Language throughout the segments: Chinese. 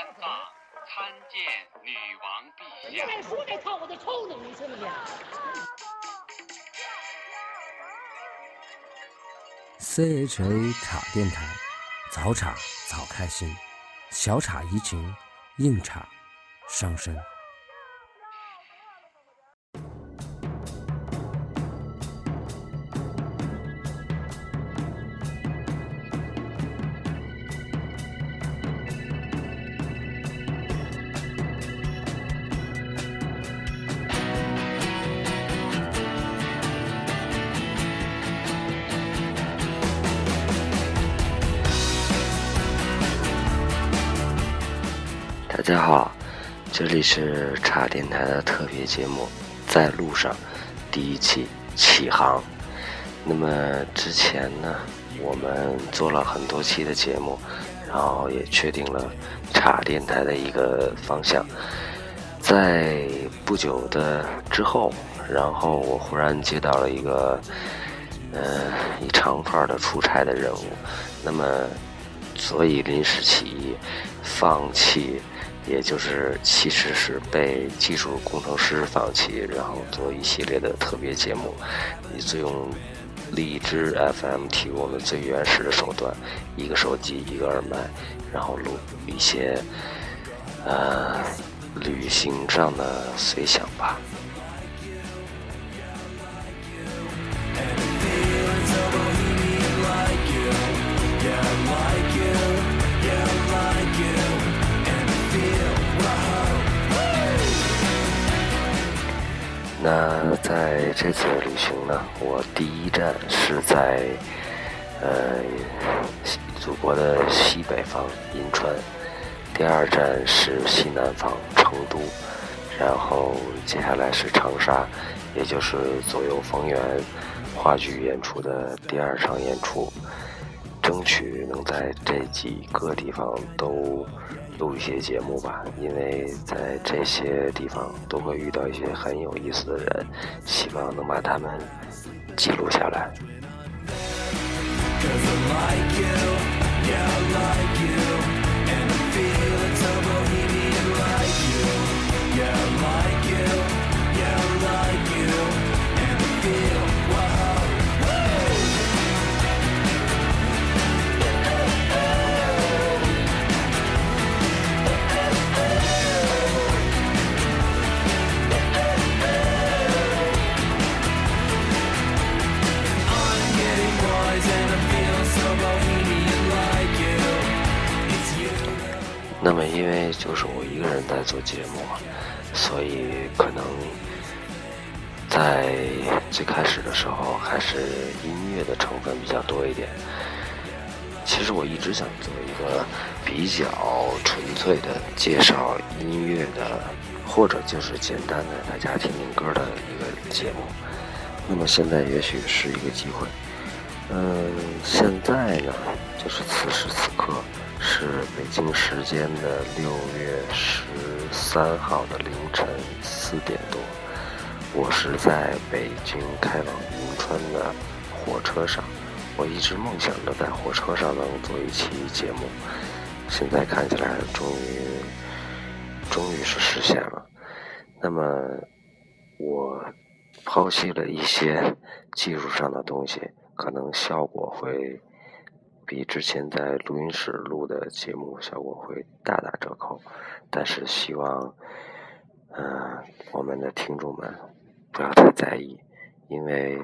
三藏参见女王陛下。再说这套我就抽你！你信不信？CHA 茶电台，早茶早开心，小茶怡情，硬茶伤身。大家好，这里是茶电台的特别节目《在路上》第一期启航。那么之前呢，我们做了很多期的节目，然后也确定了茶电台的一个方向。在不久的之后，然后我忽然接到了一个，呃，一长串的出差的任务，那么所以临时起意，放弃。也就是其实是被技术工程师放弃，然后做一系列的特别节目，以自用荔枝 FM 提供的最原始的手段，一个手机一个耳麦，然后录一些呃旅行上的随想吧。那在这次旅行呢，我第一站是在呃祖国的西北方银川，第二站是西南方成都，然后接下来是长沙，也就是左右逢源话剧演出的第二场演出，争取能在这几个地方都。录一些节目吧，因为在这些地方都会遇到一些很有意思的人，希望能把他们记录下来。就是我一个人在做节目，所以可能在最开始的时候还是音乐的成分比较多一点。其实我一直想做一个比较纯粹的介绍音乐的，或者就是简单的大家听听歌的一个节目。那么现在也许是一个机会。嗯，现在呢，就是此时此刻。是北京时间的六月十三号的凌晨四点多，我是在北京开往银川的火车上。我一直梦想着在火车上能做一期节目，现在看起来终于，终于是实现了。那么，我抛弃了一些技术上的东西，可能效果会。比之前在录音室录的节目效果会大打折扣，但是希望，嗯，我们的听众们不要太在意，因为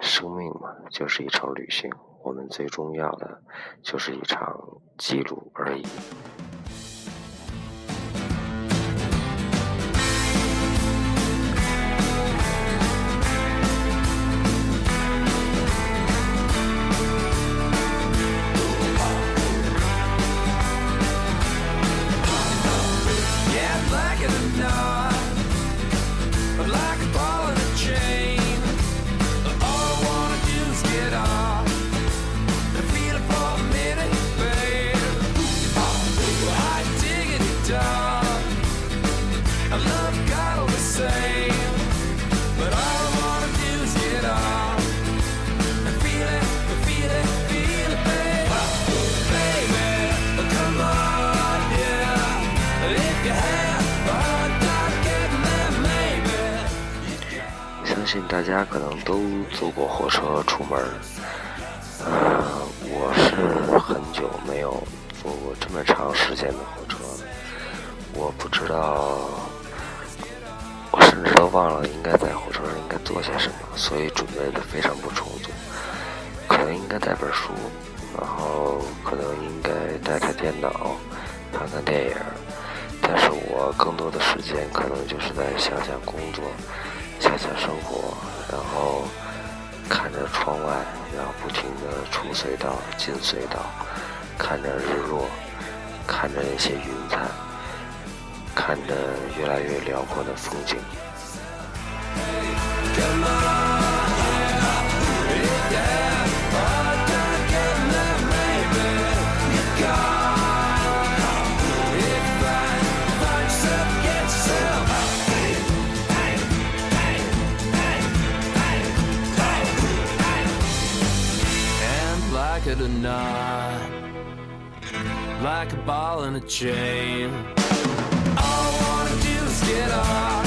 生命嘛就是一场旅行，我们最重要的就是一场记录而已。大家可能都坐过火车出门儿。我是很久没有坐过这么长时间的火车了。我不知道，我甚至都忘了应该在火车上应该做些什么，所以准备的非常不充足。可能应该带本书，然后可能应该带台电脑，看看电影。但是我更多的时间可能就是在想想工作，想想生活，然后看着窗外，然后不停的出隧道、进隧道，看着日落，看着那些云彩，看着越来越辽阔的风景。It or not, like a ball and a chain. All I wanna do is get off.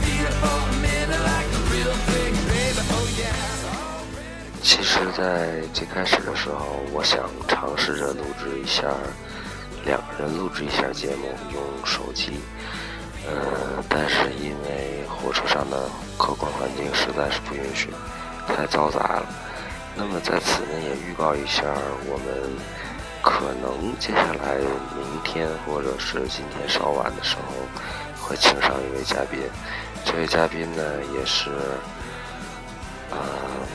Beat up for a minute like a real big baby. Oh yeah. 其实，在最开始的时候，我想尝试着录制一下两个人录制一下节目，用手机。呃，但是因为火车上的客观环境实在是不允许，太嘈杂了。那么在此呢，也预告一下，我们可能接下来明天或者是今天稍晚的时候，会请上一位嘉宾。这位嘉宾呢，也是。呃，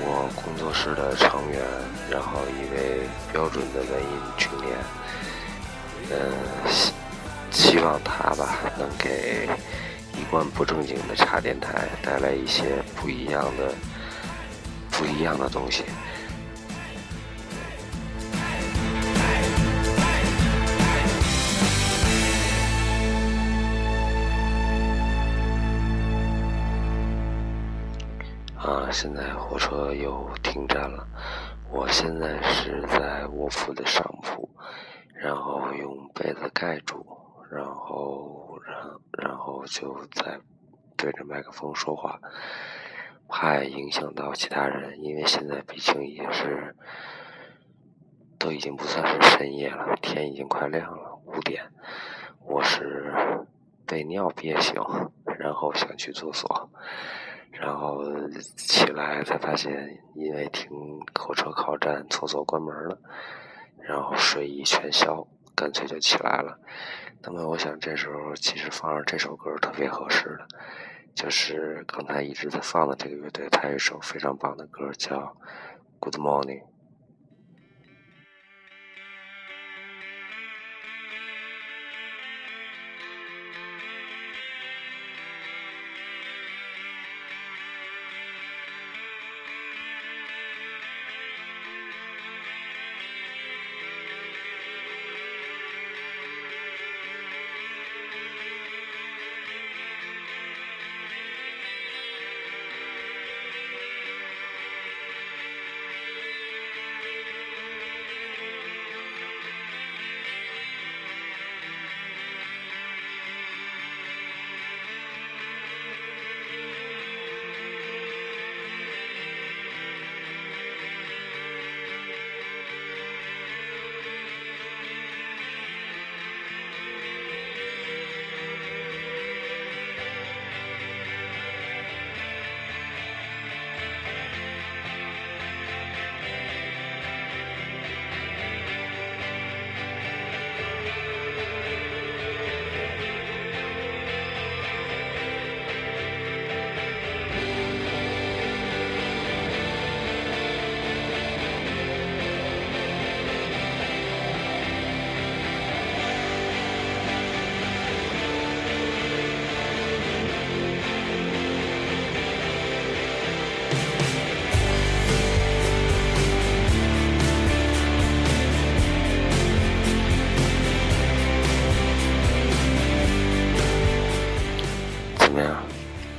我工作室的成员，然后一位标准的文艺青年，嗯，希希望他吧能给一贯不正经的茶电台带来一些不一样的、不一样的东西。现在火车又停站了。我现在是在卧铺的上铺，然后用被子盖住，然后然然后就在对着麦克风说话，怕影响到其他人，因为现在毕竟也是都已经不算是深夜了，天已经快亮了，五点。我是被尿憋醒，然后想去厕所。然后起来才发现，因为停火车靠站，厕所关门了，然后睡意全消，干脆就起来了。那么我想这时候其实放上这首歌特别合适的，就是刚才一直在放的这个乐队，它有一首非常棒的歌叫《Good Morning》。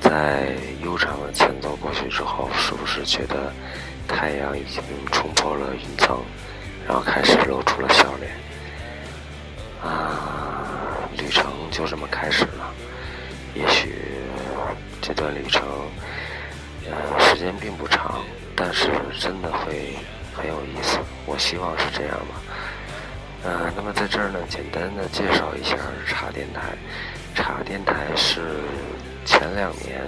在悠长的前奏过去之后，是不是觉得太阳已经冲破了云层，然后开始露出了笑脸？啊，旅程就这么开始了。也许这段旅程时间并不长，但是真的会很有意思。我希望是这样吧。呃，那么在这儿呢，简单的介绍一下茶电台。茶电台是前两年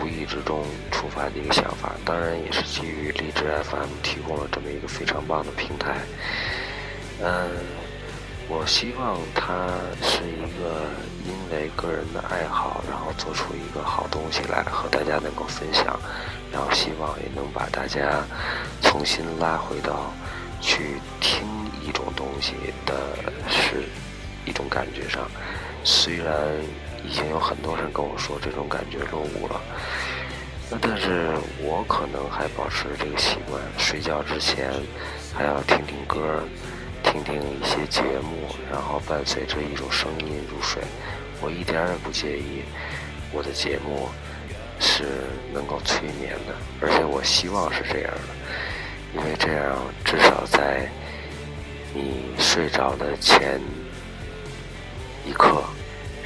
无意之中触发的一个想法，当然也是基于荔枝 FM 提供了这么一个非常棒的平台。嗯，我希望它是一个因为个人的爱好，然后做出一个好东西来和大家能够分享，然后希望也能把大家重新拉回到去听一种东西的是一种感觉上。虽然已经有很多人跟我说这种感觉落伍了，那但是我可能还保持这个习惯，睡觉之前还要听听歌，听听一些节目，然后伴随着一种声音入睡。我一点也不介意我的节目是能够催眠的，而且我希望是这样的，因为这样至少在你睡着的前。一刻，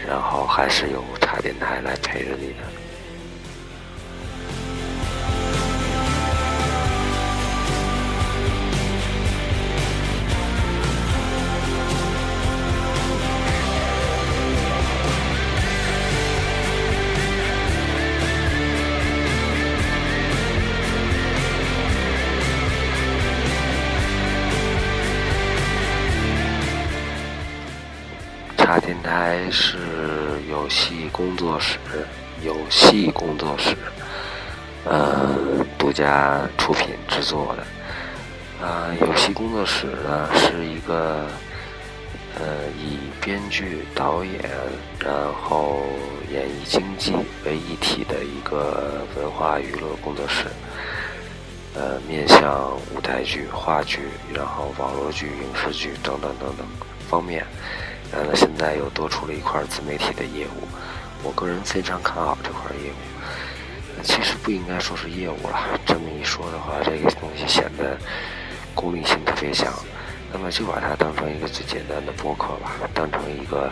然后还是有茶电台来陪着你的。是游戏工作室，游戏工作室，呃，独家出品制作的。啊，游戏工作室呢是一个呃以编剧、导演，然后演艺经济为一体的一个文化娱乐工作室。呃，面向舞台剧、话剧，然后网络剧、影视剧等等等等方面。现在又多出了一块自媒体的业务，我个人非常看好这块业务。其实不应该说是业务了，这么一说的话，这个东西显得功利性特别强。那么就把它当成一个最简单的播客吧，当成一个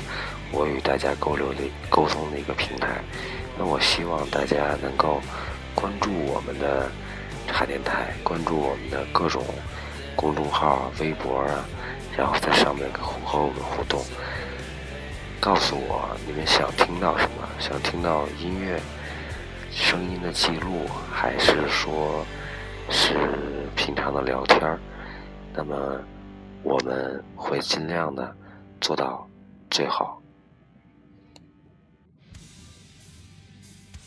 我与大家沟流的沟通的一个平台。那我希望大家能够关注我们的海电台，关注我们的各种公众号、微博啊。然后在上面和我们互动，告诉我你们想听到什么，想听到音乐声音的记录，还是说是平常的聊天？那么我们会尽量的做到最好。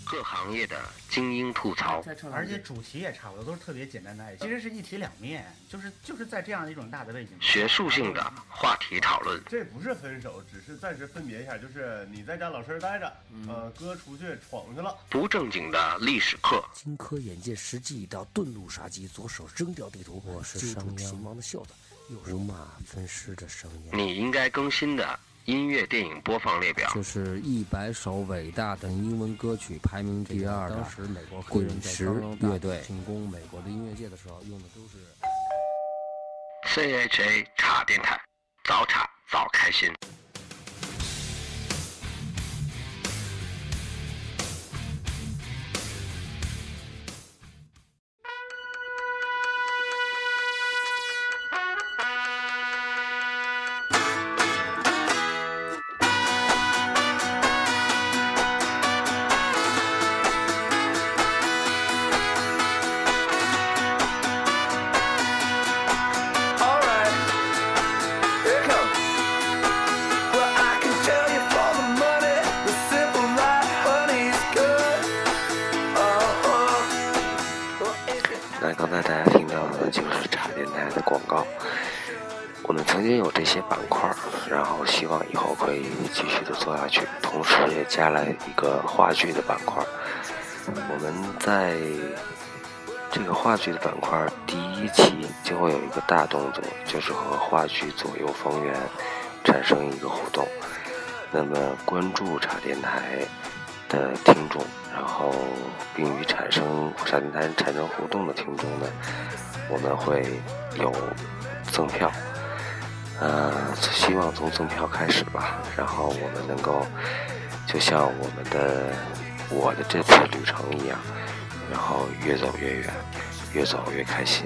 各行业的精英吐槽，而且主题也差不多，都是特别简单的爱，其实是一体两面，就是就是在这样一种大的背景。学术性的话题讨论，这不是分手，只是暂时分别一下，就是你在家老实待着，呃，哥出去闯去了。不正经的历史课，荆轲眼见时机已到，遁入杀机，左手扔掉地图，我是商鞅王的袖子，五马分尸的声音。你应该更新的。音乐电影播放列表，就是一百首伟大的英文歌曲，排名第二的。当时美国滚石乐队进攻美国的音乐界的时候，用的都是 CHA 茶电台，早茶早开心。就做下去。同时也加了一个话剧的板块。我们在这个话剧的板块第一期就会有一个大动作，就是和话剧左右逢源产生一个互动。那么关注茶电台的听众，然后并与产生茶电台产生互动的听众呢，我们会有赠票。呃，希望从赠票开始吧，然后我们能够就像我们的我的这次旅程一样，然后越走越远，越走越开心。